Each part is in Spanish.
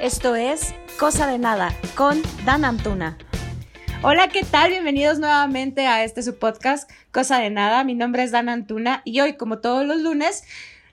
Esto es Cosa de Nada con Dan Antuna. Hola, ¿qué tal? Bienvenidos nuevamente a este su podcast Cosa de Nada. Mi nombre es Dan Antuna y hoy, como todos los lunes,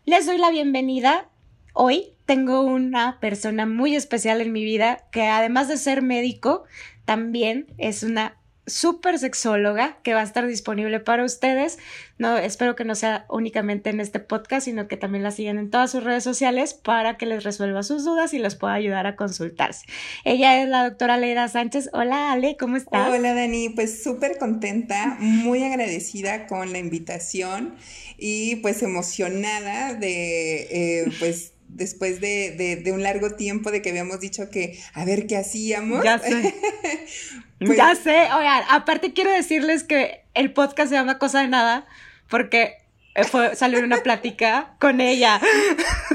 les doy la bienvenida. Hoy tengo una persona muy especial en mi vida que además de ser médico, también es una super sexóloga que va a estar disponible para ustedes. No, espero que no sea únicamente en este podcast, sino que también la sigan en todas sus redes sociales para que les resuelva sus dudas y les pueda ayudar a consultarse. Ella es la doctora Leida Sánchez. Hola Ale, ¿cómo estás? Hola Dani, pues súper contenta, muy agradecida con la invitación y pues emocionada de eh, pues después de, de, un largo tiempo de que habíamos dicho que a ver qué hacíamos. Ya sé. Pues ya sé. Oigan, aparte quiero decirles que el podcast se llama Cosa de Nada porque fue, salió una plática con ella.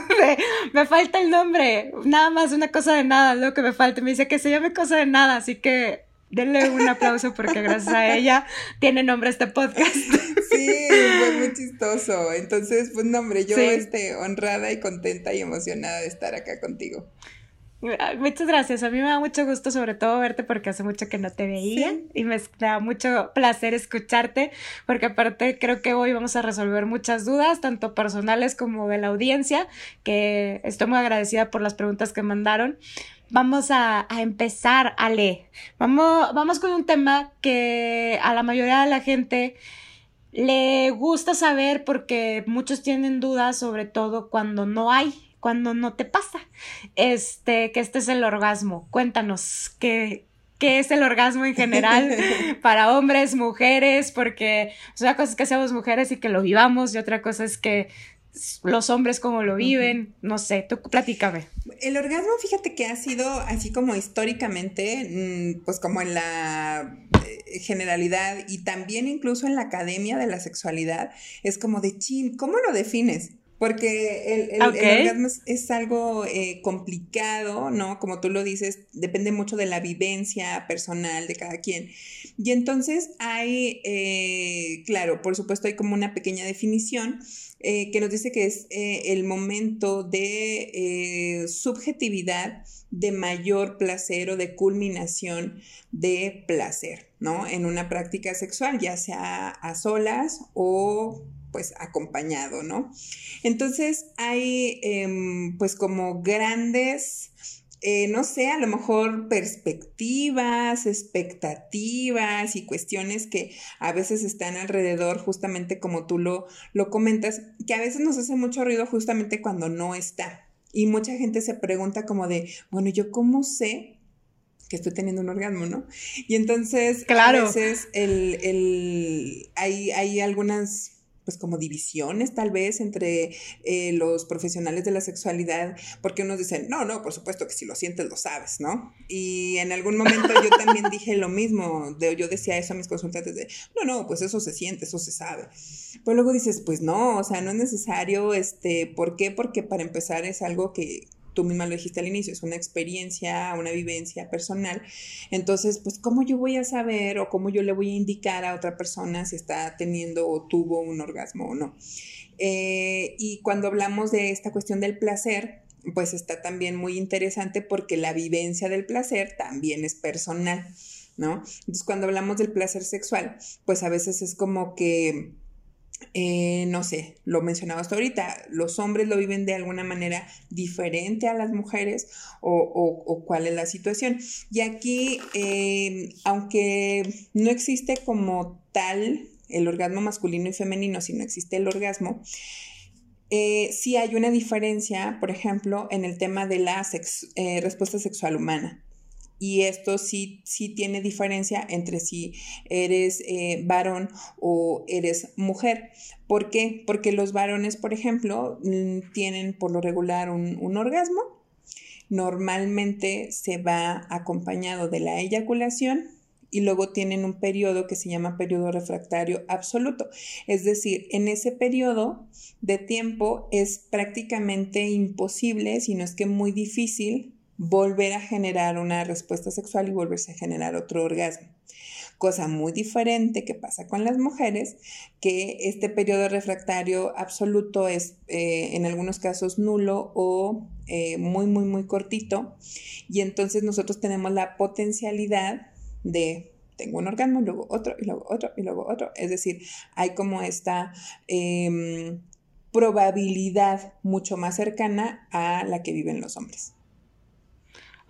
me, falta el nombre. Nada más una cosa de nada, lo que me falta. Me dice que se llame Cosa de Nada, así que denle un aplauso porque gracias a ella tiene nombre este podcast. Sí, fue muy chistoso. Entonces, pues no, hombre, yo este, honrada y contenta y emocionada de estar acá contigo. Muchas gracias. A mí me da mucho gusto, sobre todo, verte porque hace mucho que no te veía y me da mucho placer escucharte porque aparte creo que hoy vamos a resolver muchas dudas, tanto personales como de la audiencia, que estoy muy agradecida por las preguntas que mandaron. Vamos a, a empezar, Ale. Vamos, vamos con un tema que a la mayoría de la gente le gusta saber porque muchos tienen dudas, sobre todo cuando no hay cuando no te pasa. Este, que este es el orgasmo. Cuéntanos, ¿qué, qué es el orgasmo en general para hombres, mujeres? Porque una cosa es que seamos mujeres y que lo vivamos y otra cosa es que los hombres como lo viven, no sé, tú platícame. El orgasmo, fíjate que ha sido así como históricamente, mm, pues como en la eh, generalidad y también incluso en la academia de la sexualidad, es como de chin, ¿cómo lo defines? Porque el, orgasmo es, algo eh, complicado, ¿no? Como tú lo dices, depende mucho de la vivencia personal de cada quien. Y entonces hay, eh, claro, por supuesto hay como una pequeña definición eh, que nos dice que es el momento de subjetividad de mayor placer o de culminación de placer, ¿no? En una práctica sexual, ya sea a solas o pues acompañado, ¿no? Entonces hay em, pues como grandes, eh, no sé, a lo mejor perspectivas, expectativas y cuestiones que a veces están alrededor, justamente como tú lo, lo comentas, que a veces nos hace mucho ruido justamente cuando no está. Y mucha gente se pregunta como de, bueno, ¿yo cómo sé que estoy teniendo un orgasmo, ¿no? Y entonces, claro. a veces el, el, hay, hay algunas pues como divisiones tal vez entre eh, los profesionales de la sexualidad, porque unos dicen, no, no, por supuesto que si lo sientes lo sabes, ¿no? Y en algún momento yo también dije lo mismo, de, yo decía eso a mis consultantes de, no, no, pues eso se siente, eso se sabe. Pero luego dices, pues no, o sea, no es necesario, este, ¿por qué? Porque para empezar es algo que tú misma lo dijiste al inicio, es una experiencia, una vivencia personal. Entonces, pues, ¿cómo yo voy a saber o cómo yo le voy a indicar a otra persona si está teniendo o tuvo un orgasmo o no? Eh, y cuando hablamos de esta cuestión del placer, pues está también muy interesante porque la vivencia del placer también es personal, ¿no? Entonces, cuando hablamos del placer sexual, pues a veces es como que eh, no sé, lo mencionaba hasta ahorita, los hombres lo viven de alguna manera diferente a las mujeres o, cuál es la situación. Y aquí, eh, aunque no existe como tal el orgasmo masculino y femenino, si no existe el orgasmo, eh, sí hay una diferencia, por ejemplo, en el tema de la respuesta sexual humana y esto sí, sí tiene diferencia entre si eres eh, varón o eres mujer. ¿Por qué? Porque los varones, por ejemplo, tienen por lo regular un, orgasmo. Normalmente se va acompañado de la eyaculación y luego tienen un periodo que se llama periodo refractario absoluto. Es decir, en ese periodo de tiempo es prácticamente imposible, si no es que muy difícil, volver a generar una respuesta sexual y volverse a generar otro orgasmo. cosa muy diferente que pasa con las mujeres, que este periodo refractario absoluto es eh, en algunos casos nulo o eh, muy, muy, muy cortito, y entonces nosotros tenemos la potencialidad de tengo un orgasmo, luego otro, y luego otro, y luego otro. Es decir, hay como esta em, probabilidad mucho más cercana a la que viven los hombres.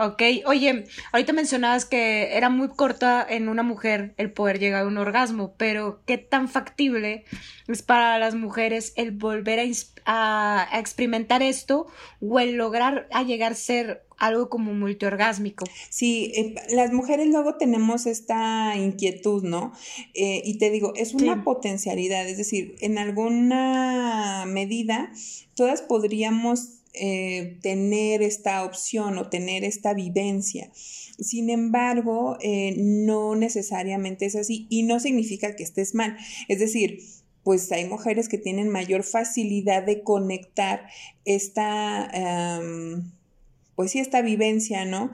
Ok, oye, ahorita mencionabas que era muy corta en una mujer el poder llegar a un orgasmo, pero ¿qué tan factible es para las mujeres el volver a, experimentar esto o el lograr a llegar a ser algo como multiorgásmico? Sí, eh, las mujeres luego tenemos esta inquietud, ¿no? Eh, y te digo, es una potencialidad, es decir, en alguna medida todas podríamos eh, tener esta opción o tener esta vivencia. Sin embargo, eh, no necesariamente es así y no significa que estés mal. Es decir, pues hay mujeres que tienen mayor facilidad de conectar esta, pues sí, esta vivencia, ¿no?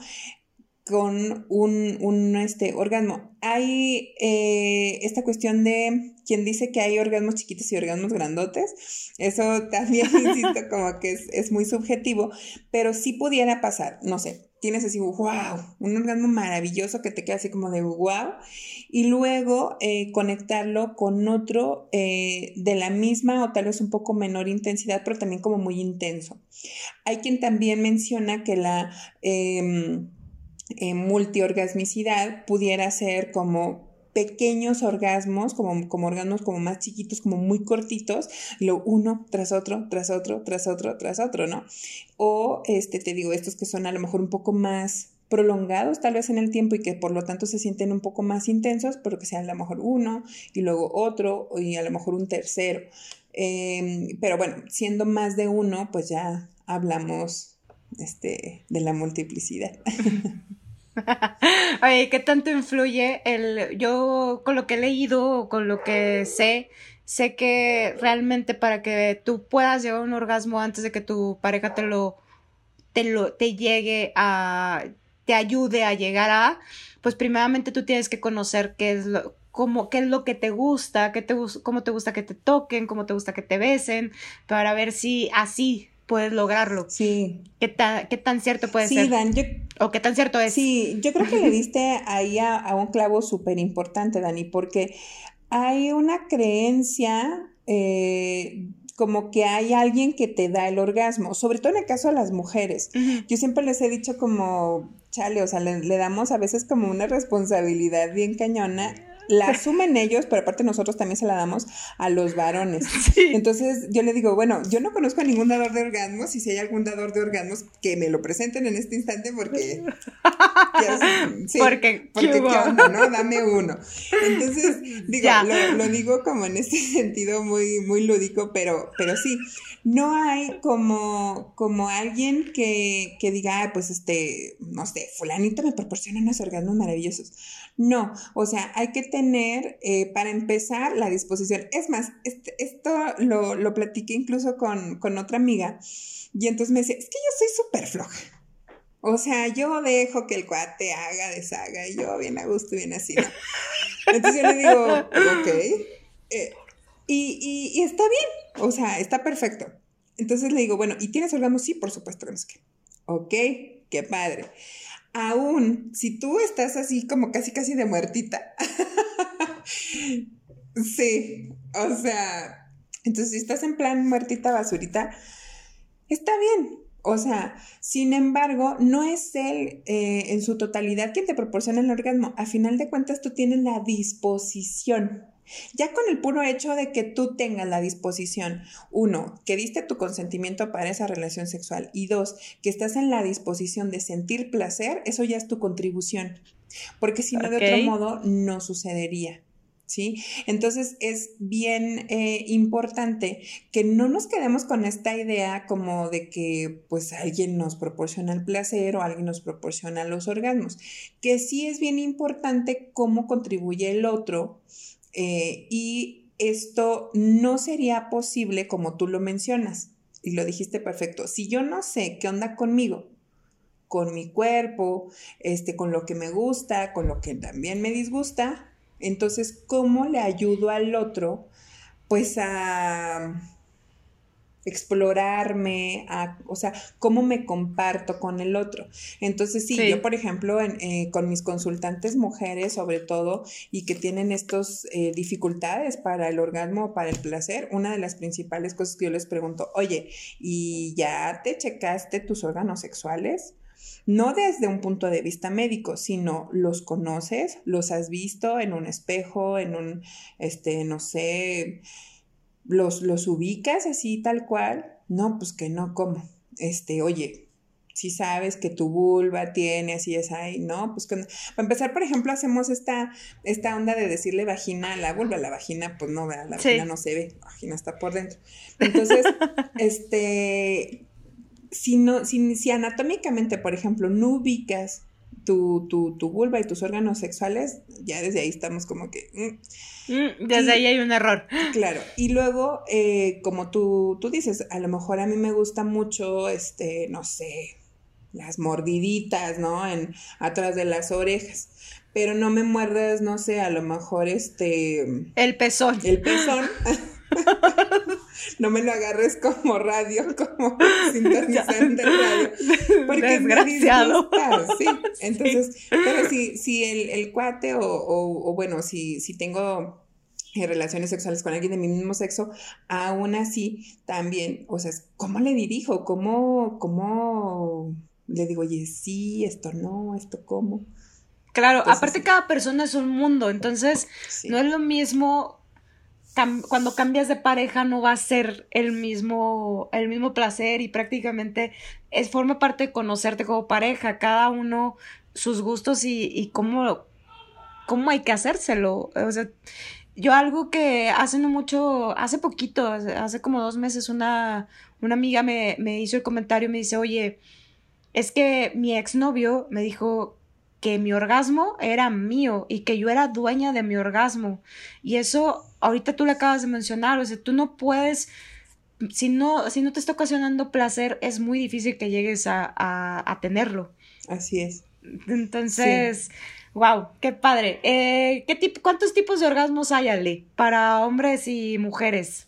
Con un, un este, orgasmo. Hay eh, esta cuestión de quien dice que hay orgasmos chiquitos y orgasmos grandotes. Eso también, insisto, como que es, muy subjetivo, pero sí pudiera pasar, no sé, tienes así, wow, un orgasmo maravilloso que te queda así como de wow, y luego eh, conectarlo con otro eh, de la misma o tal vez un poco menor intensidad, pero también como muy intenso. Hay quien también menciona que la... Eh, multiorgasmicidad pudiera ser como pequeños orgasmos, como, como orgasmos como más chiquitos, como muy cortitos, lo uno tras otro, tras otro, tras otro, tras otro, ¿no? O, este, te digo, estos que son a lo mejor un poco más prolongados tal vez en el tiempo y que por lo tanto se sienten un poco más intensos, pero que sean a lo mejor uno y luego otro y a lo mejor un tercero. Em, pero bueno, siendo más de uno, pues ya hablamos este, de la multiplicidad. Oye, ¿qué tanto influye el... Yo con lo que he leído o con lo que sé, sé que realmente para que tú puedas llegar a un orgasmo antes de que tu pareja te lo, te lo, te llegue a, te ayude a llegar a, pues primeramente tú tienes que conocer qué es lo, cómo, qué es lo que te gusta, qué te, cómo te gusta que te toquen, cómo te gusta que te besen, para ver si así puedes lograrlo. Sí. ¿Qué, qué tan cierto puede ser? Sí, Dan, yo... ¿O qué tan cierto es? Sí, yo creo que le diste ahí a, un clavo súper importante, Dani, porque hay una creencia eh, como que hay alguien que te da el orgasmo, sobre todo en el caso de las mujeres. Yo siempre les he dicho como, chale, o sea, le, damos a veces como una responsabilidad bien cañona la asumen ellos, pero aparte nosotros también se la damos a los varones. Entonces yo le digo, bueno, yo no conozco a ningún dador de orgasmos y si hay algún dador de orgasmos que me lo presenten en este instante porque... sí, porque, porque ¿qué onda, no? Dame uno. Entonces, digo, lo, digo como en este sentido muy, muy lúdico, pero, pero sí, no hay como, como alguien que, que diga, pues este, no sé, fulanito me proporciona unos orgasmos maravillosos. No, o sea, hay que tener, eh, para empezar, la disposición. Es más, este, esto lo, lo platiqué incluso con, con otra amiga y entonces me decía, es que yo soy súper floja. O sea, yo dejo que el cuate haga, deshaga, y yo bien a gusto, bien así, ¿no? Entonces yo le digo, ok. Eh, y, y, está bien, o sea, está perfecto. Entonces le digo, bueno, ¿y tienes orgasmo? Sí, por supuesto que no sé qué. Ok, qué padre aún si tú estás así como casi casi de muertita. sí, o sea, entonces si estás en plan muertita, basurita, está bien. O sea, sin embargo, no es él eh, en su totalidad quien te proporciona el orgasmo. A final de cuentas, tú tienes la disposición ya con el puro hecho de que tú tengas la disposición, uno, que diste tu consentimiento para esa relación sexual y dos, que estás en la disposición de sentir placer, eso ya es tu contribución, porque si no, de otro modo, no sucedería. ¿Sí? Entonces es bien eh, importante que no nos quedemos con esta idea como de que pues alguien nos proporciona el placer o alguien nos proporciona los orgasmos, que sí es bien importante cómo contribuye el otro eh, y esto no sería posible como tú lo mencionas. Y lo dijiste perfecto. Si yo no sé qué onda conmigo, con mi cuerpo, este, con lo que me gusta, con lo que también me disgusta, Entonces, ¿cómo le ayudo al otro? Pues a explorarme, a, o sea, cómo me comparto con el otro. Entonces, sí, yo, por ejemplo, eh, con mis consultantes mujeres, sobre todo, y que tienen estas eh, dificultades para el orgasmo o para el placer, una de las principales cosas que yo les pregunto, oye, ¿y ya te checaste tus órganos sexuales? No desde un punto de vista médico, sino los conoces, los has visto en un espejo, en un, este, no sé, los, los ubicas así tal cual. No, pues que no, ¿cómo? Este, oye, si sabes que tu vulva tiene así es ahí, ¿no? Pues para empezar, por ejemplo, hacemos esta, esta onda de decirle vagina a la vulva, la vagina, pues no, la vagina no se ve, la vagina está por dentro. Entonces, este, si no, si, si anatómicamente, por ejemplo, no ubicas tu, tu, tu, vulva y tus órganos sexuales, ya desde ahí estamos como que... Mm. Mm, desde ahí hay un error. Claro. Y luego, eh, como tú, tú dices, a lo mejor a mí me gusta mucho, este, no sé, las mordiditas, ¿no? En, atrás de las orejas. Pero no me muerdas, no sé, a lo mejor este... El pezón. El pezón. no me lo agarres como radio, como sintonizante radio. Porque Desgraciado. sí. Entonces, pero si, si el, el cuate o, o, bueno, si, si tengo eh, relaciones sexuales con alguien de mi mismo sexo, aún así también, o sea, ¿cómo le dirijo? ¿Cómo, cómo le digo, oye, sí, esto no, esto cómo? Claro, aparte cada persona es un mundo, entonces no es lo mismo cuando cambias de pareja no va a ser el mismo, el mismo placer y prácticamente es, forma parte de conocerte como pareja, cada uno sus gustos y, y cómo, cómo hay que hacérselo. O sea, yo algo que hace no mucho, hace poquito, hace como dos meses, una, una amiga me, me hizo el comentario, me dice, oye, es que mi exnovio me dijo que mi orgasmo era mío y que yo era dueña de mi orgasmo. Y eso ahorita tú le acabas de mencionar, o sea, tú no puedes, si no, si no te está ocasionando placer, es muy difícil que llegues a, tenerlo. Así es. Entonces, wow, qué padre. Eh, ¿qué tipo, ¿Cuántos tipos de orgasmos hay, Ale, para hombres y mujeres?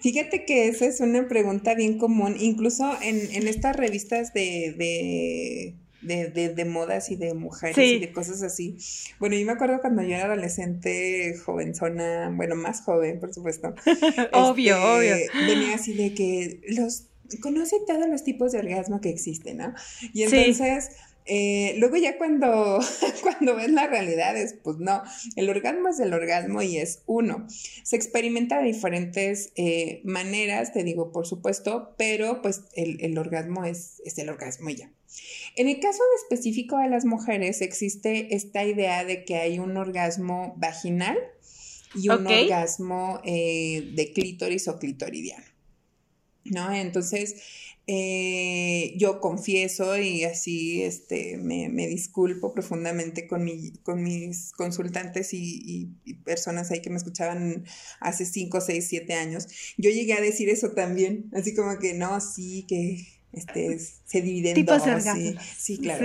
Fíjate que esa es una pregunta bien común, incluso en, estas revistas de de, de, de modas y de mujeres y de cosas así. Bueno, yo me acuerdo cuando yo era adolescente, jovenzona, bueno, más joven, por supuesto. obvio, este, obvio. Venía así de que los conoce todos los tipos de orgasmo que existen, ¿no? Y entonces... Eh, luego ya cuando, cuando ves la realidad es, pues no, el orgasmo es el orgasmo y es uno. Se experimenta de diferentes eh, maneras, te digo, por supuesto, pero pues el, el orgasmo es, es el orgasmo y ya. En el caso específico de las mujeres existe esta idea de que hay un orgasmo vaginal y un orgasmo eh, de clítoris o clitoridiano. ¿No? Entonces, eh, yo confieso y así este, me, disculpo profundamente con, con mis consultantes y, y, personas ahí que me escuchaban hace 5, 6, 7 años. Yo llegué a decir eso también, así como que no, sí, que este, se dividen en dos. Sí, sí, claro.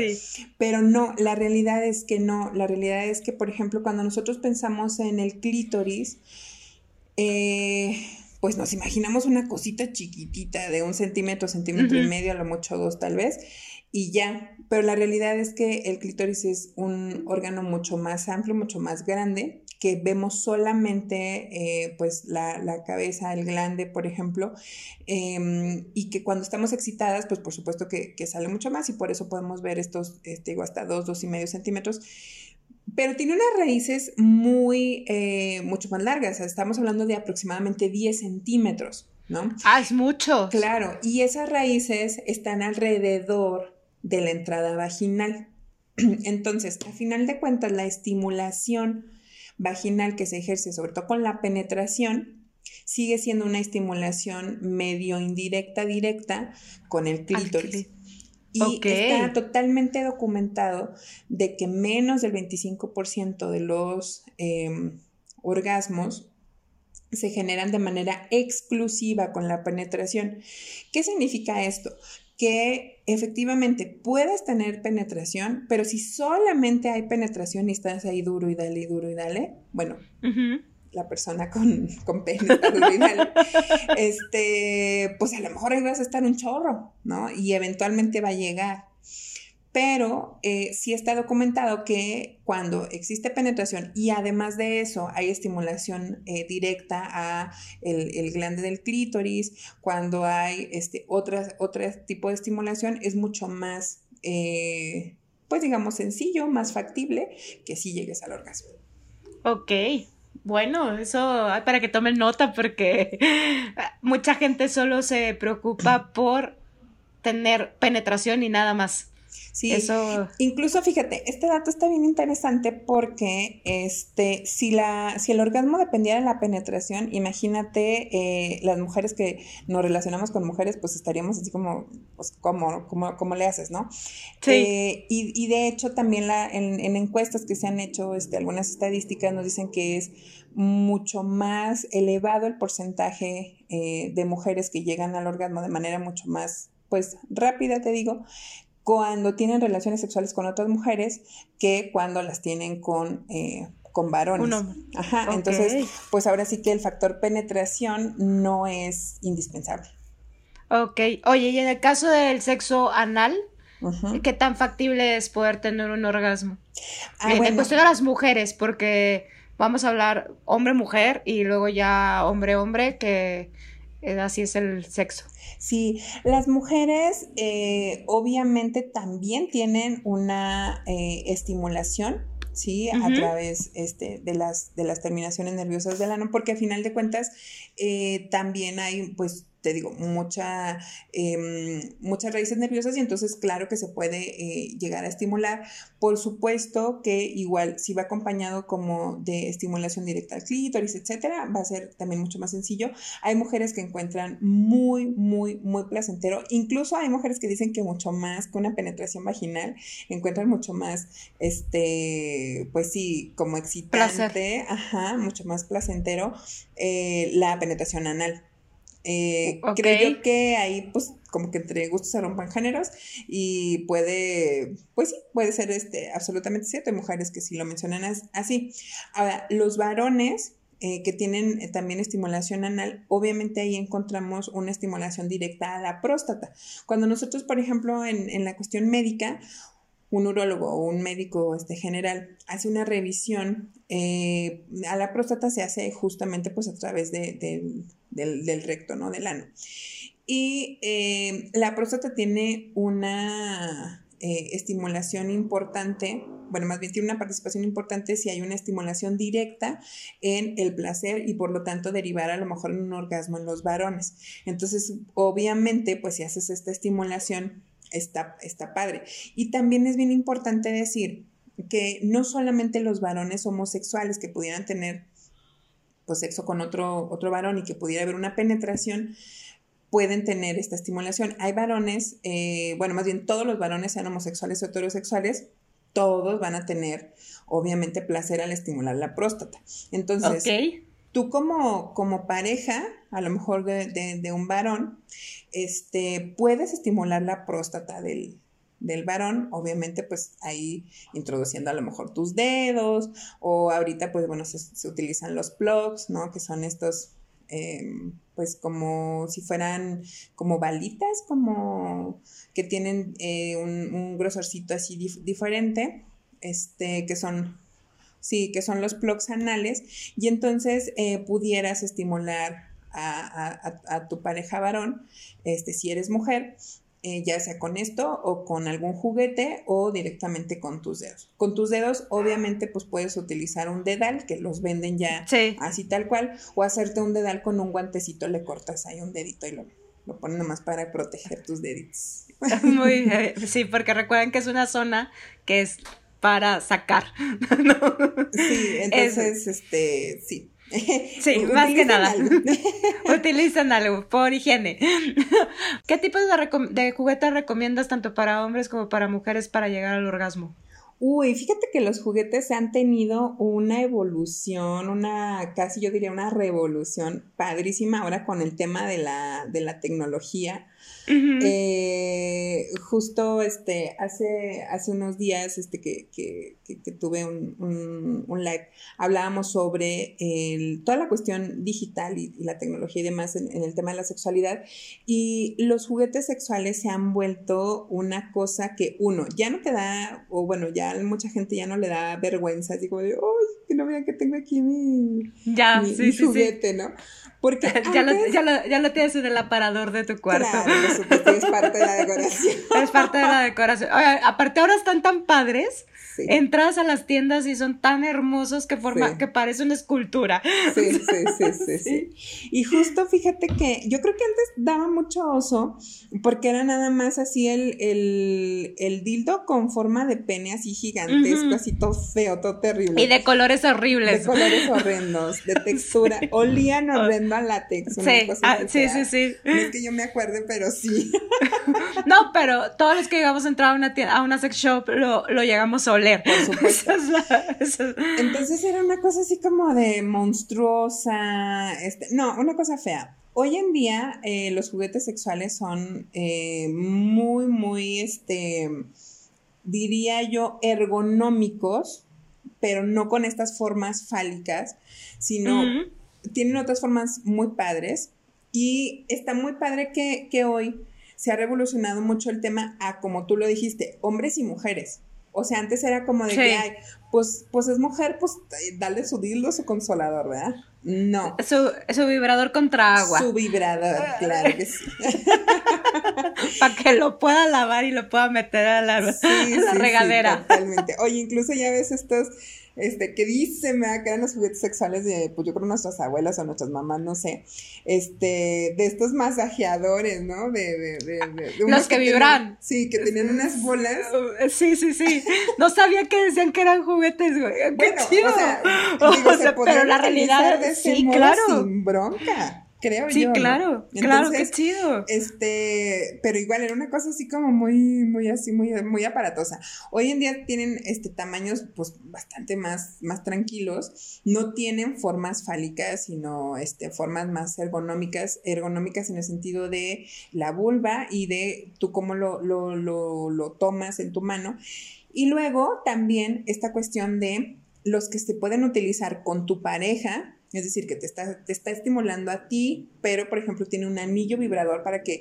Pero no, la realidad es que no. La realidad es que, por ejemplo, cuando nosotros pensamos en el clítoris, eh, pues nos imaginamos una cosita chiquitita de un centímetro, centímetro y medio, a lo mucho dos tal vez, y ya. Pero la realidad es que el clítoris es un órgano mucho más amplio, mucho más grande, que vemos solamente eh, pues la, cabeza, el glande, por ejemplo, em, y que cuando estamos excitadas, pues por supuesto que, sale mucho más y por eso podemos ver estos, este, digo, hasta dos, dos y medio centímetros pero tiene unas raíces muy, eh, mucho más largas. Estamos hablando de aproximadamente 10 centímetros, ¿no? Ah, es mucho. Claro, y esas raíces están alrededor de la entrada vaginal. Entonces, al final de cuentas, la estimulación vaginal que se ejerce, sobre todo con la penetración, sigue siendo una estimulación medio indirecta, directa con el clítoris. Y está totalmente documentado de que menos del 25% de los em, orgasmos se generan de manera exclusiva con la penetración. ¿Qué significa esto? Que efectivamente puedes tener penetración, pero si solamente hay penetración y estás ahí duro y dale, y duro y dale, bueno, la persona con, con pene duro y dale, este, pues a lo mejor ahí vas a estar un chorro, ¿no? Y eventualmente va a llegar pero eh, sí está documentado que cuando existe penetración y además de eso hay estimulación eh, directa a el, glande del clítoris, cuando hay este, otro tipo de estimulación es mucho más, eh, pues digamos, sencillo, más factible que si llegues al orgasmo. Ok. Bueno, eso para que tomen nota porque mucha gente solo se preocupa por tener penetración y nada más. Sí, Eso... incluso fíjate, este dato está bien interesante porque este, si, la, si el orgasmo dependiera de la penetración, imagínate eh, las mujeres que nos relacionamos con mujeres, pues estaríamos así como, pues, ¿cómo, cómo, le haces, no? Sí. Eh, y, de hecho también la, en, encuestas que se han hecho, este, algunas estadísticas nos dicen que es mucho más elevado el porcentaje eh, de mujeres que llegan al orgasmo de manera mucho más pues rápida, te digo, cuando tienen relaciones sexuales con otras mujeres que cuando las tienen con, eh, con varones. Ajá, entonces, pues ahora sí que el factor penetración no es indispensable. Ok, oye, y en el caso del sexo anal, ¿qué tan factible es poder tener un orgasmo? Ah, en cuestión de las mujeres, porque vamos a hablar hombre-mujer y luego ya hombre-hombre, que eh, así es el sexo. Sí, las mujeres eh, obviamente también tienen una eh, estimulación, ¿sí? A través este, de, las, de las terminaciones nerviosas del ano, porque a final de cuentas también hay pues te digo, mucha, em, muchas raíces nerviosas y entonces claro que se puede eh, llegar a estimular. Por supuesto que igual si va acompañado como de estimulación directa al clítoris, etcétera, va a ser también mucho más sencillo. Hay mujeres que encuentran muy, muy, muy placentero. Incluso hay mujeres que dicen que mucho más que una penetración vaginal, encuentran mucho más, este, pues sí, como excitante, ajá, mucho más placentero eh, la penetración anal. Eh, creo que ahí, pues, como que entre gustos se rompan géneros y puede, pues sí, puede ser este, absolutamente cierto. Hay mujeres que sí lo mencionan así. Ahora, los varones eh, que tienen eh, también estimulación anal, obviamente ahí encontramos una estimulación directa a la próstata. Cuando nosotros, por ejemplo, en, en la cuestión médica, un urólogo o un médico este, general hace una revisión, eh, a la próstata se hace justamente pues a través de, del, recto, ¿no? Del ano. Y eh, la próstata tiene una eh, estimulación importante, bueno, más bien tiene una participación importante si hay una estimulación directa en el placer y por lo tanto derivar a lo mejor en un orgasmo en los varones. Entonces, obviamente, pues si haces esta estimulación, está, está padre. Y también es bien importante decir que no solamente los varones homosexuales que pudieran tener pues, sexo con otro, otro varón y que pudiera haber una penetración, pueden tener esta estimulación. Hay varones, eh, bueno, más bien todos los varones, sean homosexuales o heterosexuales, todos van a tener, obviamente, placer al estimular la próstata. Entonces, tú como, como pareja, a lo mejor de, un varón, este, puedes estimular la próstata del, varón, obviamente pues ahí introduciendo a lo mejor tus dedos o ahorita pues bueno se, utilizan los plugs, ¿no? Que son estos em, pues como si fueran como balitas, como que tienen eh, un, grosorcito así diferente, este, que son Sí, que son los plugs anales, y entonces eh, pudieras estimular a, tu pareja varón, este, si eres mujer, eh, ya sea con esto o con algún juguete o directamente con tus dedos. Con tus dedos, obviamente, pues puedes utilizar un dedal, que los venden ya así tal cual, o hacerte un dedal con un guantecito, le cortas ahí un dedito y lo, lo pones nomás para proteger tus deditos. Muy, sí, porque recuerden que es una zona que es para sacar. Sí, entonces, este, sí. Sí, más que nada. Utilizan algo por higiene. ¿Qué tipos de, de juguetes recomiendas tanto para hombres como para mujeres para llegar al orgasmo? Uy, fíjate que los juguetes han tenido una evolución, una casi yo diría una revolución padrísima ahora con el tema de la, de la tecnología Eh, justo este, hace, hace unos días este, que, que, que, tuve un, un, live, hablábamos sobre el, toda la cuestión digital y, la tecnología y demás en, el tema de la sexualidad. Y los juguetes sexuales se han vuelto una cosa que uno ya no te da, o bueno, ya mucha gente ya no le da vergüenza, digo de, ¡ay, que no vean que tengo aquí mi, ya, mi, juguete, ¿no? Porque ya, lo, ya, lo, ya, lo, tienes en el aparador de tu cuarto. Claro, es parte de la decoración. Es parte de la decoración. Oye, aparte ahora están tan padres. Entras a las tiendas y son tan hermosos que forma, que parece una escultura. Sí, sí, sí, sí, sí. Y justo fíjate que yo creo que antes daba mucho oso porque era nada más así el, el, el dildo con forma de pene así gigantesco, así todo feo, todo terrible. Y de colores horribles. De colores horrendos, de textura. Olían horrendos a látex. sí, ah, sí, sí, sí. No es que yo me acuerde, pero sí. no, pero todos los que llegamos a entrar a una, tienda, a una sex shop lo, lo llegamos a oler. Por supuesto. Entonces era una cosa así como de monstruosa. Este, no, una cosa fea. Hoy en día eh, los juguetes sexuales son eh, muy, muy, este, diría yo, ergonómicos, pero no con estas formas fálicas, sino tienen otras formas muy padres y está muy padre que, que hoy se ha revolucionado mucho el tema a, como tú lo dijiste, hombres y mujeres. O sea, antes era como de que, ay, pues, pues es mujer, pues dale su dildo, su consolador, ¿verdad? No. Su, su vibrador contra agua. Su vibrador, claro que sí. Para que lo pueda lavar y lo pueda meter a la, la regadera. totalmente. Oye, incluso ya ves estos este, que dice, me que eran los juguetes sexuales de, pues yo creo nuestras abuelas o nuestras mamás, no sé, este, de estos masajeadores, ¿no? De, de, de, los que, vibran. sí, que tenían unas bolas. Sí, sí, sí. No sabía que decían que eran juguetes, güey. ¡Qué chido! O sea, pero la realidad, sí, claro. Sin bronca creo sí, yo. Sí, claro, claro, qué chido. Este, pero igual era una cosa así como muy, muy así, muy, muy aparatosa. Hoy en día tienen este tamaños, pues, bastante más, más tranquilos. No tienen formas fálicas, sino este, formas más ergonómicas, ergonómicas en el sentido de la vulva y de tú cómo lo, lo, lo, lo tomas en tu mano. Y luego también esta cuestión de los que se pueden utilizar con tu pareja, es decir, que te está, te está estimulando a ti, pero por ejemplo tiene un anillo vibrador para que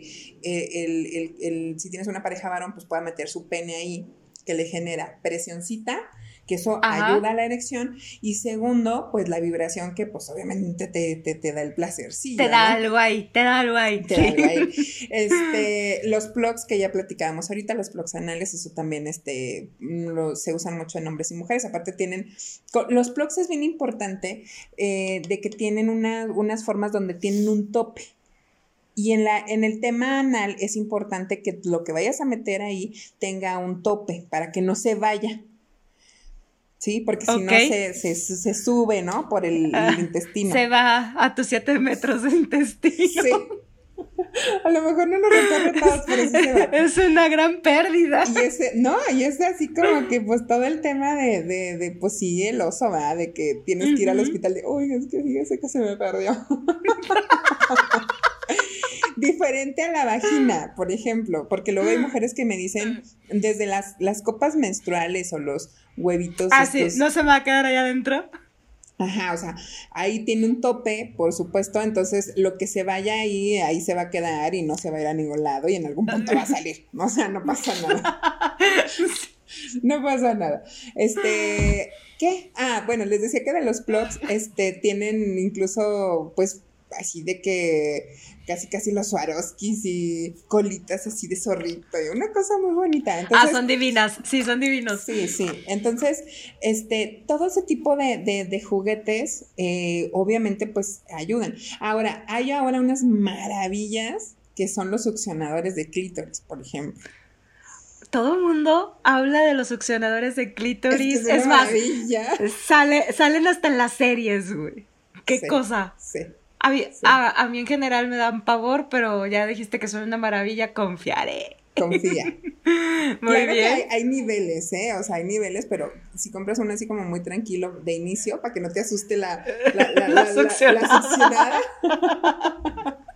eh, el, el, el, si tienes una pareja varón, pues pueda meter su pene ahí, que le genera presioncita que eso ayuda a la erección. Y segundo, pues la vibración que pues obviamente te, te, da el placer. Sí, te da algo ahí, te da algo ahí. Te da algo ahí. Este, los plugs que ya platicábamos ahorita, los plugs anales, eso también este, lo, se usan mucho en hombres y mujeres. Aparte tienen, los plugs es bien importante eh, de que tienen una, unas formas donde tienen un tope. Y en, la, en el tema anal es importante que lo que vayas a meter ahí tenga un tope para que no se vaya. Sí, porque si no se, se, se, sube, ¿no? Por el, ah, intestino. Se va a tus siete metros de intestino. Sí. A lo mejor no lo recorre todos, pero sí se va. Es una gran pérdida. Y ese, no, y es así como que pues todo el tema de, de, de pues sí, el oso, ¿verdad? De que tienes que ir al hospital de, uy, es que fíjese que se me perdió. Diferente a la vagina, por ejemplo, porque luego hay mujeres que me dicen desde las, las copas menstruales o los huevitos. Ah, sí, no se me va a quedar allá adentro. Ajá, o sea, ahí tiene un tope, por supuesto, entonces lo que se vaya ahí, ahí se va a quedar y no se va a ir a ningún lado y en algún punto va a salir, o sea, no pasa nada. no pasa nada. Este, ¿qué? Ah, bueno, les decía que de los plugs, este, tienen incluso, pues, así de que casi casi los Swarovskis y colitas así de zorrito, y una cosa muy bonita. ah, son divinas, sí, son divinos. Sí, sí. Entonces, este, todo ese tipo de, juguetes, eh, obviamente, pues ayudan. Ahora, hay ahora unas maravillas que son los succionadores de clítoris, por ejemplo. Todo el mundo habla de los succionadores de clítoris. Es, más, sale, salen hasta en las series, güey. Qué cosa. Sí. A mí, en general me dan pavor, pero ya dijiste que son una maravilla, confiaré. Confía. muy claro bien. Que hay, niveles, ¿eh? O sea, hay niveles, pero si compras uno así como muy tranquilo de inicio, para que no te asuste la, la, la, la, succionada.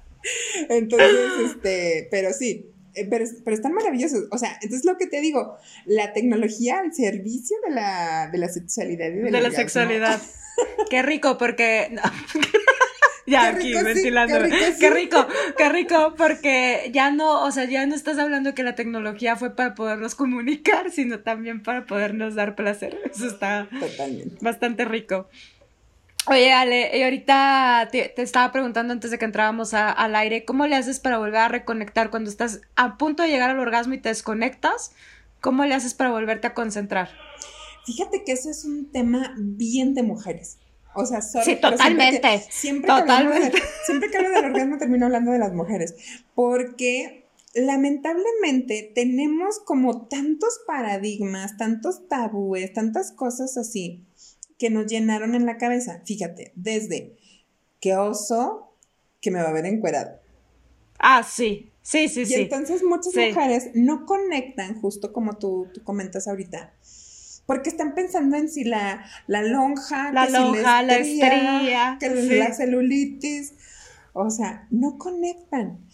Entonces, este, pero sí, eh, pero, pero, están maravillosos. O sea, entonces lo que te digo, la tecnología al servicio de la, de la sexualidad y de, la sexualidad. Qué rico, porque. Ya aquí ventilando. qué, rico, qué, rico, porque ya no, o sea, ya no estás hablando que la tecnología fue para podernos comunicar, sino también para podernos dar placer. Eso está bastante rico. Oye, Ale, y ahorita te, estaba preguntando antes de que entrábamos al aire, ¿cómo le haces para volver a reconectar cuando estás a punto de llegar al orgasmo y te desconectas? ¿Cómo le haces para volverte a concentrar? Fíjate que ese es un tema bien de mujeres. O sea, sí, totalmente. Siempre, totalmente. siempre que hablo del orgasmo termino hablando de las mujeres, porque lamentablemente tenemos como tantos paradigmas, tantos tabúes, tantas cosas así que nos llenaron en la cabeza. Fíjate, desde qué oso que me va a ver encuerado. Ah, sí, sí, sí, sí. Y entonces muchas mujeres no conectan, justo como tú, comentas ahorita, porque están pensando en si la, la lonja, la lonja, la estría, que la celulitis, o sea, no conectan.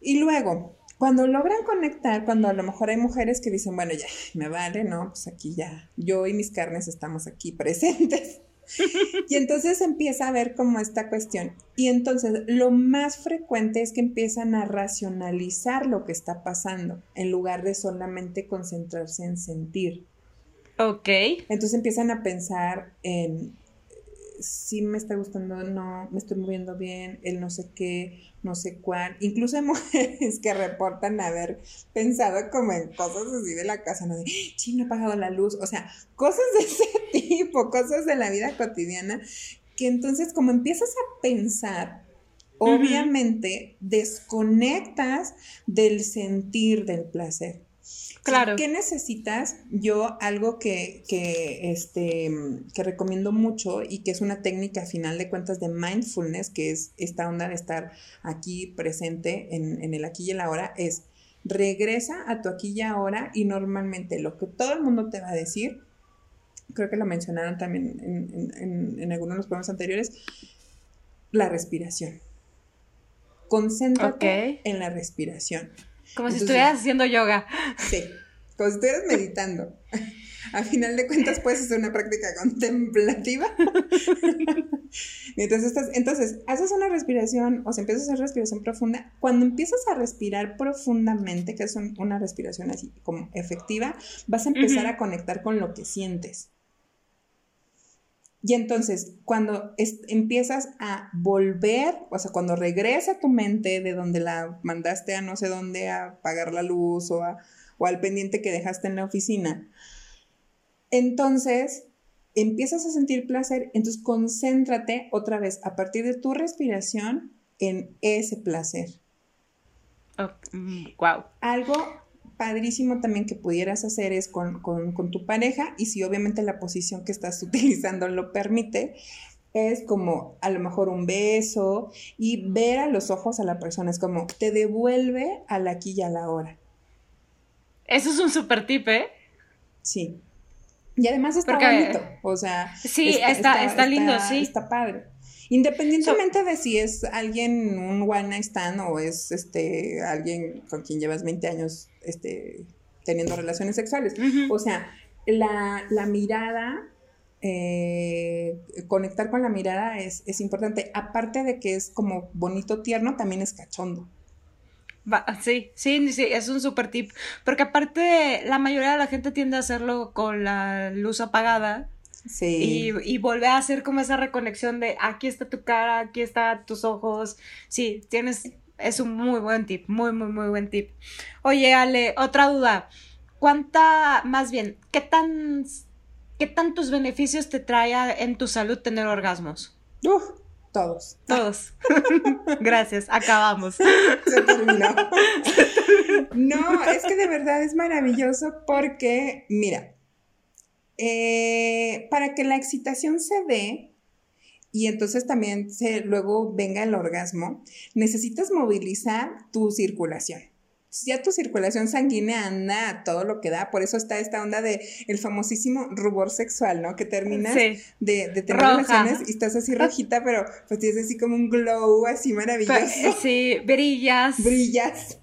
Y luego, cuando logran conectar, cuando a lo mejor hay mujeres que dicen, bueno, ya, me vale, ¿no? Pues aquí ya, yo y mis carnes estamos aquí presentes. y entonces empieza a ver como esta cuestión. Y entonces lo más frecuente es que empiezan a racionalizar lo que está pasando en lugar de solamente concentrarse en sentir. Ok. Entonces empiezan a pensar en si me está gustando, no, me estoy moviendo bien, el no sé qué, no sé cuál. Incluso hay mujeres que reportan haber pensado como en cosas así de la casa, ¿no? De, sí, no he apagado la luz. O sea, cosas de ese tipo, cosas de la vida cotidiana, que entonces como empiezas a pensar, obviamente desconectas del sentir del placer. Claro. ¿Qué necesitas? Yo algo que, que, este, que recomiendo mucho y que es una técnica final de cuentas de mindfulness, que es esta onda de estar aquí presente en, en el aquí y el ahora, es regresa a tu aquí y ahora y normalmente lo que todo el mundo te va a decir, creo que lo mencionaron también en, en, en algunos de los programas anteriores, la respiración. Concéntrate en la respiración. Como si estuvieras haciendo yoga. Sí, como si estuvieras meditando. A final de cuentas puedes hacer una práctica contemplativa. Mientras estás, entonces, haces una respiración o se empiezas a hacer respiración profunda. Cuando empiezas a respirar profundamente, que es una respiración así como efectiva, vas a empezar a conectar con lo que sientes. Y entonces, cuando empiezas a volver, o sea, cuando regresa tu mente de donde la mandaste a no sé dónde a apagar la luz o, o al pendiente que dejaste en la oficina, entonces empiezas a sentir placer, entonces concéntrate otra vez a partir de tu respiración en ese placer. wow. Mm, Algo padrísimo también que pudieras hacer es con, tu pareja y si obviamente la posición que estás utilizando lo permite, es como a lo mejor un beso y ver a los ojos a la persona, es como te devuelve a la aquí y a la hora. Eso es un super tip, ¿eh? Sí. Y además está bonito, o sea. Sí, está, está, lindo, sí. Está padre. Independientemente de si es alguien un one night stand o es este alguien con quien llevas 20 años este, teniendo relaciones sexuales. O sea, la, mirada, eh, conectar con la mirada es, es, importante. Aparte de que es como bonito, tierno, también es cachondo. sí, sí, sí, es un super tip. Porque aparte, la mayoría de la gente tiende a hacerlo con la luz apagada Sí. Y, y, volver a hacer como esa reconexión de aquí está tu cara, aquí están tus ojos. Sí, tienes, es un muy buen tip, muy, muy, muy buen tip. Oye, Ale, otra duda. ¿Cuánta, más bien, qué tan, qué tantos beneficios te trae en tu salud tener orgasmos? Uf, todos. Todos. Gracias, acabamos. Se terminó. no, es que de verdad es maravilloso porque, mira, eh, para que la excitación se dé y entonces también se, luego venga el orgasmo, necesitas movilizar tu circulación. ya tu circulación sanguínea anda a todo lo que da, por eso está esta onda de el famosísimo rubor sexual, ¿no? Que terminas de, de, tener relaciones y estás así rojita, pero pues tienes así como un glow así maravilloso. Sí, brillas. Brillas.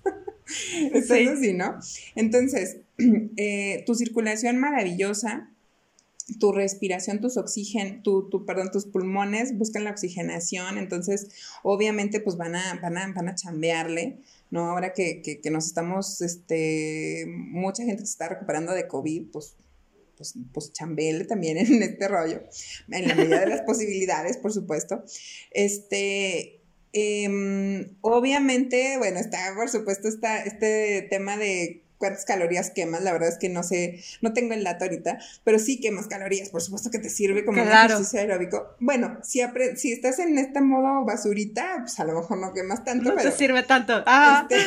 estás así, ¿no? Entonces, eh, tu circulación maravillosa, tu respiración, tus oxígenos, tu, tu, perdón, tus pulmones buscan la oxigenación, entonces obviamente pues van a, van a, van a chambearle, ¿no? Ahora que, que, nos estamos, este, mucha gente se está recuperando de COVID, pues pues, pues chambele también en este rollo, en la medida de las posibilidades, por supuesto. Este, em, obviamente, bueno, está, por supuesto, está este tema de cuántas calorías quemas, la verdad es que no sé, no tengo el dato ahorita, pero sí quemas calorías, por supuesto que te sirve como un ejercicio aeróbico. Bueno, si, si estás en este modo basurita, pues a lo mejor no quemas tanto. No te sirve tanto. Ah. Este,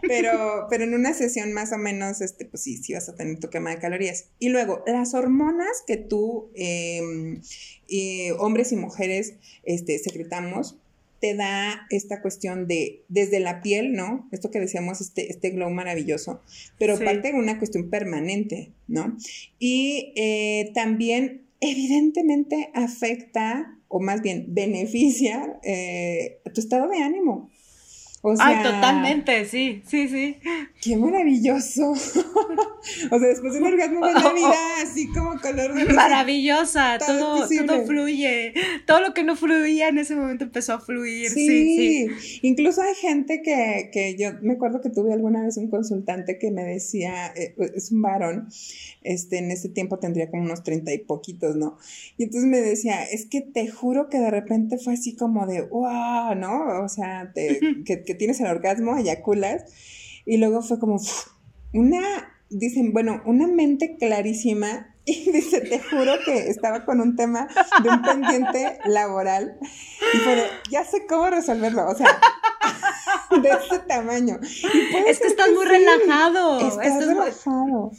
pero, pero en una sesión más o menos, este, pues sí, sí vas a tener tu quema de calorías. Y luego, las hormonas que tú, em, eh, hombres y mujeres, este, secretamos, te da esta cuestión de desde la piel, ¿no? Esto que decíamos, este, este glow maravilloso, pero parte de una cuestión permanente, ¿no? Y eh, también evidentemente afecta, o más bien beneficia, eh, tu estado de ánimo. Ay, totalmente, sí, sí, sí. Qué maravilloso. o sea, después del orgasmo ves la vida así como color de Maravillosa, todo, todo, fluye. Todo lo que no fluía en ese momento empezó a fluir. Sí, sí. Incluso hay gente que, que yo me acuerdo que tuve alguna vez un consultante que me decía, eh, es un varón, este, en ese tiempo tendría como unos treinta y poquitos, ¿no? Y entonces me decía, es que te juro que de repente fue así como de, wow, ¿no? O sea, que, que, tienes el orgasmo, eyaculas, y luego fue como, una, dicen, bueno, una mente clarísima y dice, te juro que estaba con un tema de un pendiente laboral y fue ya sé cómo resolverlo, o sea, de ese tamaño. es que estás muy relajado. Estás relajado.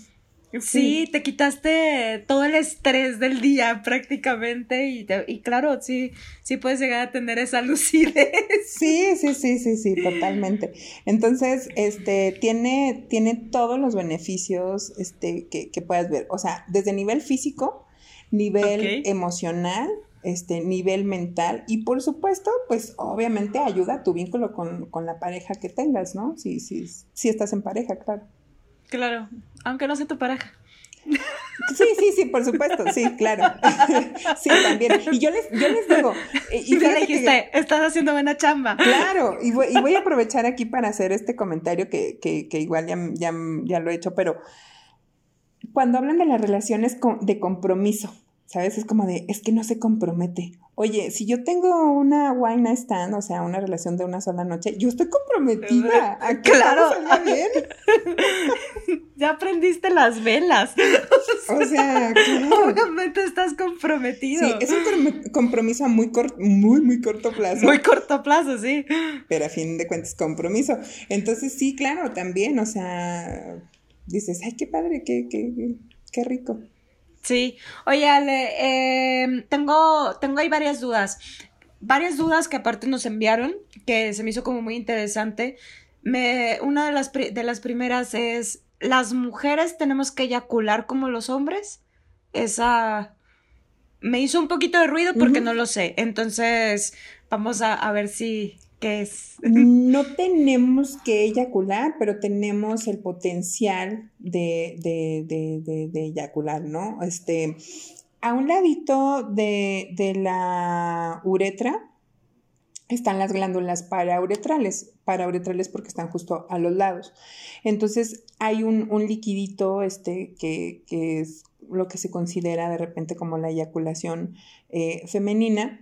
Sí, te quitaste todo el estrés del día prácticamente y, y claro, sí, sí puedes llegar a tener esa lucidez. Sí, sí, sí, sí, sí, totalmente. Entonces, este, tiene, tiene todos los beneficios este, que, que puedas ver. O sea, desde nivel físico, nivel emocional, este, nivel mental y por supuesto, pues obviamente ayuda a tu vínculo con, con la pareja que tengas, ¿no? Si, sí, sí estás en pareja, claro. Claro, aunque no sea tu pareja. Sí, sí, sí, por supuesto, sí, claro. Sí, también. Y yo les, yo les digo. Y ya dijiste, estás haciendo buena chamba. Claro, y voy, y voy, a aprovechar aquí para hacer este comentario que, que, que igual ya, ya, ya, lo he hecho, pero cuando hablan de las relaciones de compromiso, ¿sabes? Es como de, es que no se compromete. Oye, si yo tengo una wine stand, o sea, una relación de una sola noche, yo estoy comprometida a que claro. bien. ya aprendiste las velas. o sea, obviamente estás comprometido. Sí, es un compromiso a muy, muy, muy corto plazo. Muy corto plazo, sí. Pero a fin de cuentas, compromiso. Entonces, sí, claro, también, o sea, dices, ay, qué padre, qué, qué, qué rico. Sí, oye Ale, em, tengo, tengo ahí varias dudas. Varias dudas que aparte nos enviaron, que se me hizo como muy interesante. Me, una de las, de las primeras es, ¿las mujeres tenemos que eyacular como los hombres? Esa me hizo un poquito de ruido porque no lo sé. Entonces, vamos a, a ver si, ¿Qué es? No tenemos que eyacular, pero tenemos el potencial de, eyacular, ¿no? Este, a un ladito de, la uretra están las glándulas parauretrales, parauretrales porque están justo a los lados. Entonces hay un, un liquidito este, que, es lo que se considera de repente como la eyaculación eh, femenina,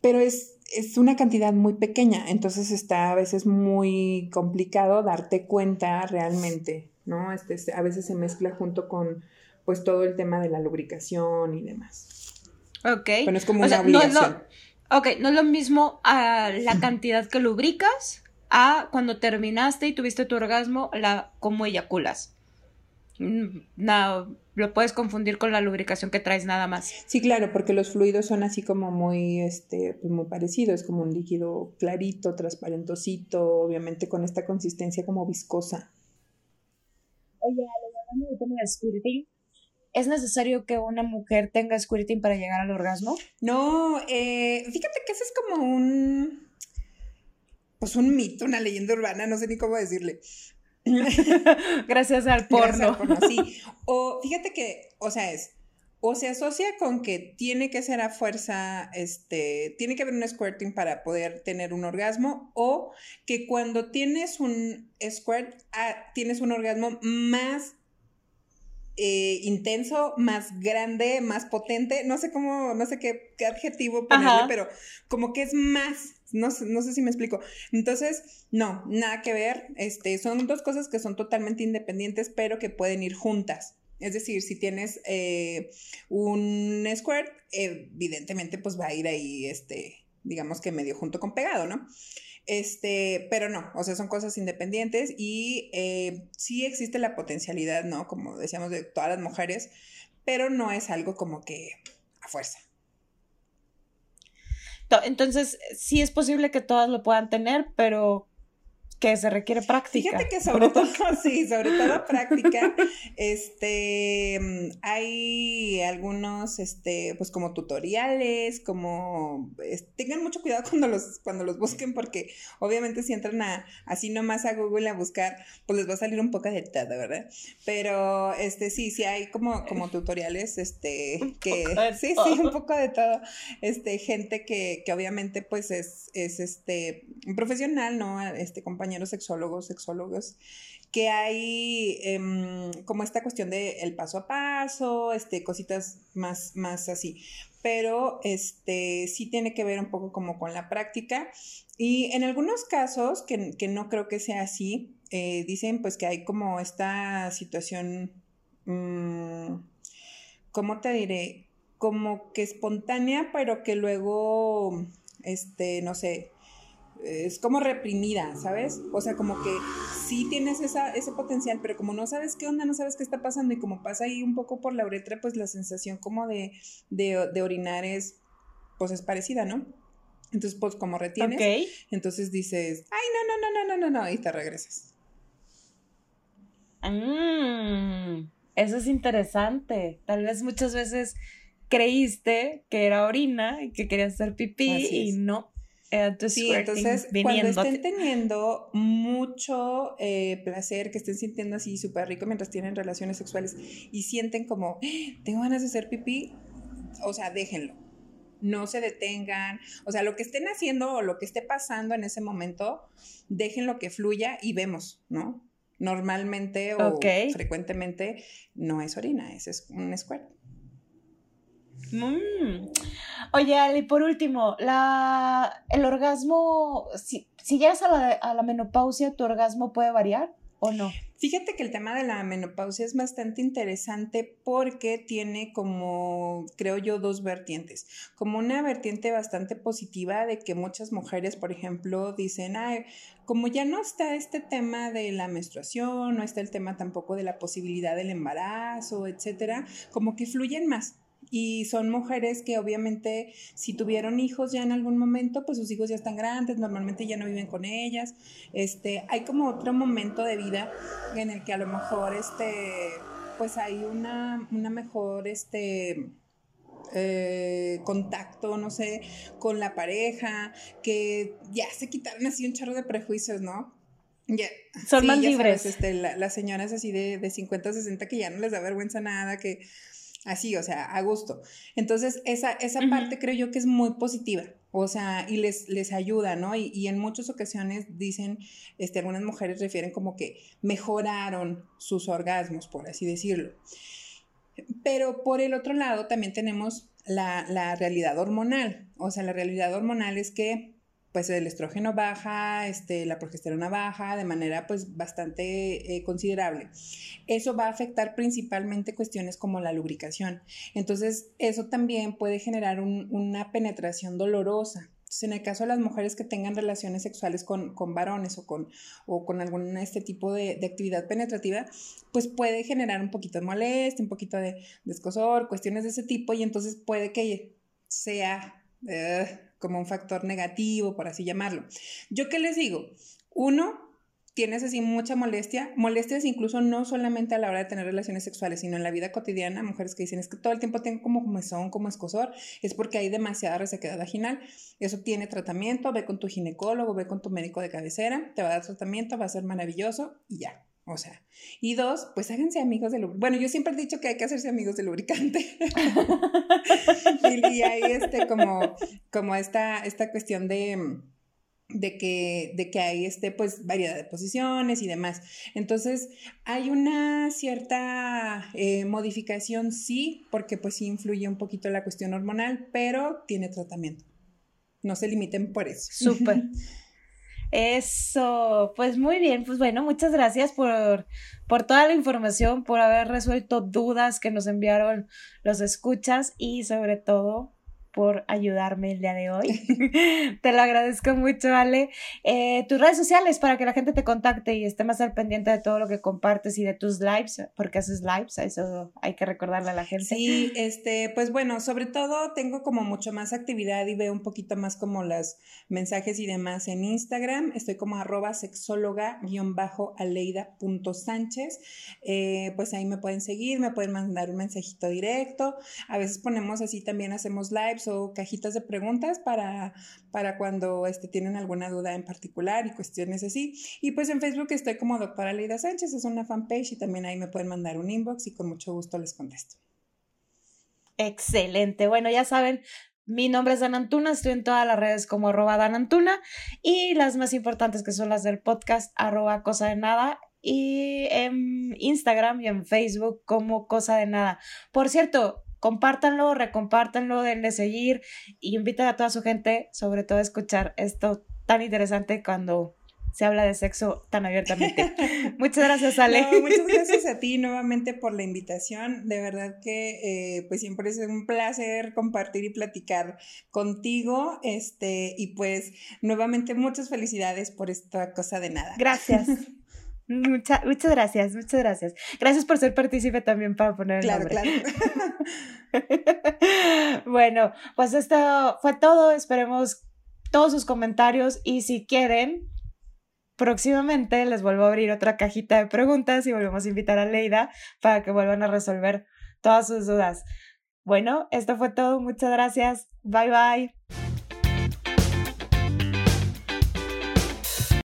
pero es es una cantidad muy pequeña, entonces está a veces muy complicado darte cuenta realmente, ¿no? Este, a veces se mezcla junto con pues todo el tema de la lubricación y demás. Ok. Pero es como una obligación. No ok, no es lo mismo a la cantidad que lubricas a cuando terminaste y tuviste tu orgasmo, la cómo eyaculas. Mm, no, lo puedes confundir con la lubricación que traes nada más. Sí, claro, porque los fluidos son así como muy, este, pues muy parecidos, como un líquido clarito, transparentosito, obviamente con esta consistencia como viscosa. Oye, hablando de tema de squirting, ¿es necesario que una mujer tenga squirting para llegar al orgasmo? No, eh, fíjate que ese es como un, pues un mito, una leyenda urbana, no sé ni cómo decirle. Gracias al porno. sí. O fíjate que, o sea, es, o se asocia con que tiene que ser a fuerza, este, tiene que haber un squirting para poder tener un orgasmo, o que cuando tienes un squirt, ah, tienes un orgasmo más eh, intenso, más grande, más potente, no sé cómo, no sé qué, adjetivo ponerle, pero como que es más, no, no, sé si me explico. Entonces, no, nada que ver, este, son dos cosas que son totalmente independientes, pero que pueden ir juntas. Es decir, si tienes eh, un squirt, evidentemente pues va a ir ahí, este, digamos que medio junto con pegado, ¿no? Este, pero no, o sea, son cosas independientes y eh, sí existe la potencialidad, ¿no? Como decíamos de todas las mujeres, pero no es algo como que a fuerza. Entonces, sí es posible que todas lo puedan tener, pero que se requiere práctica. Fíjate que sobre todo, sí, sobre todo práctica, este, hay algunos, este, pues como tutoriales, como, tengan mucho cuidado cuando los, cuando los busquen, porque obviamente si entran a, así nomás a Google a buscar, pues les va a salir un poco de todo, ¿verdad? Pero, este, sí, sí hay como, como tutoriales, este, que, sí, sí, un poco de todo, este, gente que, que obviamente, pues es, es, este, un profesional, ¿no? Este, compañero sexólogos, sexólogos, que hay em, como esta cuestión de el paso a paso, este, cositas más, más así. Pero este, sí tiene que ver un poco como con la práctica. Y en algunos casos, que, no creo que sea así, eh, dicen pues que hay como esta situación, mm, ¿cómo te diré? Como que espontánea, pero que luego, este, no sé, es como reprimida, ¿sabes? O sea, como que sí tienes esa, ese potencial, pero como no sabes qué onda, no sabes qué está pasando y como pasa ahí un poco por la uretra, pues la sensación como de, de, orinar es, pues es parecida, ¿no? Entonces, pues como retienes, entonces dices, ay, no, no, no, no, no, no, no, y te regresas. Mm, eso es interesante. Tal vez muchas veces creíste que era orina y que querías hacer pipí y no eh, sí, entonces cuando estén teniendo mucho eh, placer, que estén sintiendo así súper rico mientras tienen relaciones sexuales y sienten como, ¡Ah! tengo ganas de hacer pipí, o sea, déjenlo. No se detengan, o sea, lo que estén haciendo o lo que esté pasando en ese momento, déjenlo que fluya y vemos, ¿no? Normalmente o frecuentemente no es orina, es un squirt. Mm. Oye, Ali, por último, la, el orgasmo, si, si llegas a la, a la menopausia, ¿tu orgasmo puede variar o no? Fíjate que el tema de la menopausia es bastante interesante porque tiene como, creo yo, dos vertientes. Como una vertiente bastante positiva de que muchas mujeres, por ejemplo, dicen, ay, como ya no está este tema de la menstruación, no está el tema tampoco de la posibilidad del embarazo, etcétera, como que fluyen más y son mujeres que obviamente si tuvieron hijos ya en algún momento, pues sus hijos ya están grandes, normalmente ya no viven con ellas. Este, hay como otro momento de vida en el que a lo mejor este pues hay una, una mejor este eh, contacto, no sé, con la pareja, que ya se quitaron así un charro de prejuicios, ¿no? Ya, Son más libres. este, las señoras así de, de 50, 60 que ya no les da vergüenza nada, que así, o sea, a gusto. Entonces, esa, esa parte creo yo que es muy positiva, o sea, y les, les ayuda, ¿no? Y, en muchas ocasiones dicen, este, algunas mujeres refieren como que mejoraron sus orgasmos, por así decirlo. Pero por el otro lado también tenemos la, la realidad hormonal, o sea, la realidad hormonal es que pues el estrógeno baja, este, la progesterona baja de manera pues bastante eh, considerable. Eso va a afectar principalmente cuestiones como la lubricación. Entonces, eso también puede generar una penetración dolorosa. Entonces, en el caso de las mujeres que tengan relaciones sexuales con, con varones o con, o con algún este tipo de, de, actividad penetrativa, pues puede generar un poquito de molestia, un poquito de, descosor, cuestiones de ese tipo, y entonces puede que sea uh, como un factor negativo, por así llamarlo. ¿Yo qué les digo? Uno, tienes así mucha molestia, molestias incluso no solamente a la hora de tener relaciones sexuales, sino en la vida cotidiana, mujeres que dicen es que todo el tiempo tengo como comezón, como escosor, es porque hay demasiada resequedad vaginal. Eso tiene tratamiento, ve con tu ginecólogo, ve con tu médico de cabecera, te va a dar tratamiento, va a ser maravilloso y ya. O sea, y dos, pues háganse amigos del lubricante. Bueno, yo siempre he dicho que hay que hacerse amigos del lubricante. y, y, hay este como, como esta, esta cuestión de de que, de que hay este, pues, variedad de posiciones y demás. Entonces, hay una cierta eh, modificación, sí, porque pues sí influye un poquito la cuestión hormonal, pero tiene tratamiento. No se limiten por eso. Súper. Eso, pues muy bien, pues bueno, muchas gracias por, por toda la información, por haber resuelto dudas que nos enviaron los escuchas y sobre todo por ayudarme el día de hoy. te lo agradezco mucho, Ale. Eh, tus redes sociales para que la gente te contacte y esté más al pendiente de todo lo que compartes y de tus lives, porque haces lives, eso hay que recordarle a la gente. Sí, este, pues bueno, sobre todo tengo como mucho más actividad y veo un poquito más como los mensajes y demás en Instagram. Estoy como arroba sexóloga-aleida.sánchez. Eh, pues ahí me pueden seguir, me pueden mandar un mensajito directo. A veces ponemos así, también hacemos lives o cajitas de preguntas para, para cuando este, tienen alguna duda en particular y cuestiones así. Y pues en Facebook estoy como doctora Leida Sánchez, es una fanpage y también ahí me pueden mandar un inbox y con mucho gusto les contesto. Excelente. Bueno, ya saben, mi nombre es Dan Antuna, estoy en todas las redes como arroba Dan Antuna y las más importantes que son las del podcast arroba cosa nada y en Instagram y en Facebook como cosa de nada. Por cierto, compártanlo, recompártanlo, denle seguir y inviten a toda su gente, sobre todo a escuchar esto tan interesante cuando se habla de sexo tan abiertamente. muchas gracias, Ale. muchas gracias a ti nuevamente por la invitación. De verdad que eh, pues siempre es un placer compartir y platicar contigo. Este, y pues nuevamente muchas felicidades por esta cosa de nada. Gracias. muchas gracias, muchas gracias. Gracias por ser partícipe también para poner el claro, Claro, bueno, pues esto fue todo. Esperemos todos sus comentarios y si quieren, próximamente les vuelvo a abrir otra cajita de preguntas y volvemos a invitar a Leida para que vuelvan a resolver todas sus dudas. Bueno, esto fue todo. Muchas gracias. Bye bye.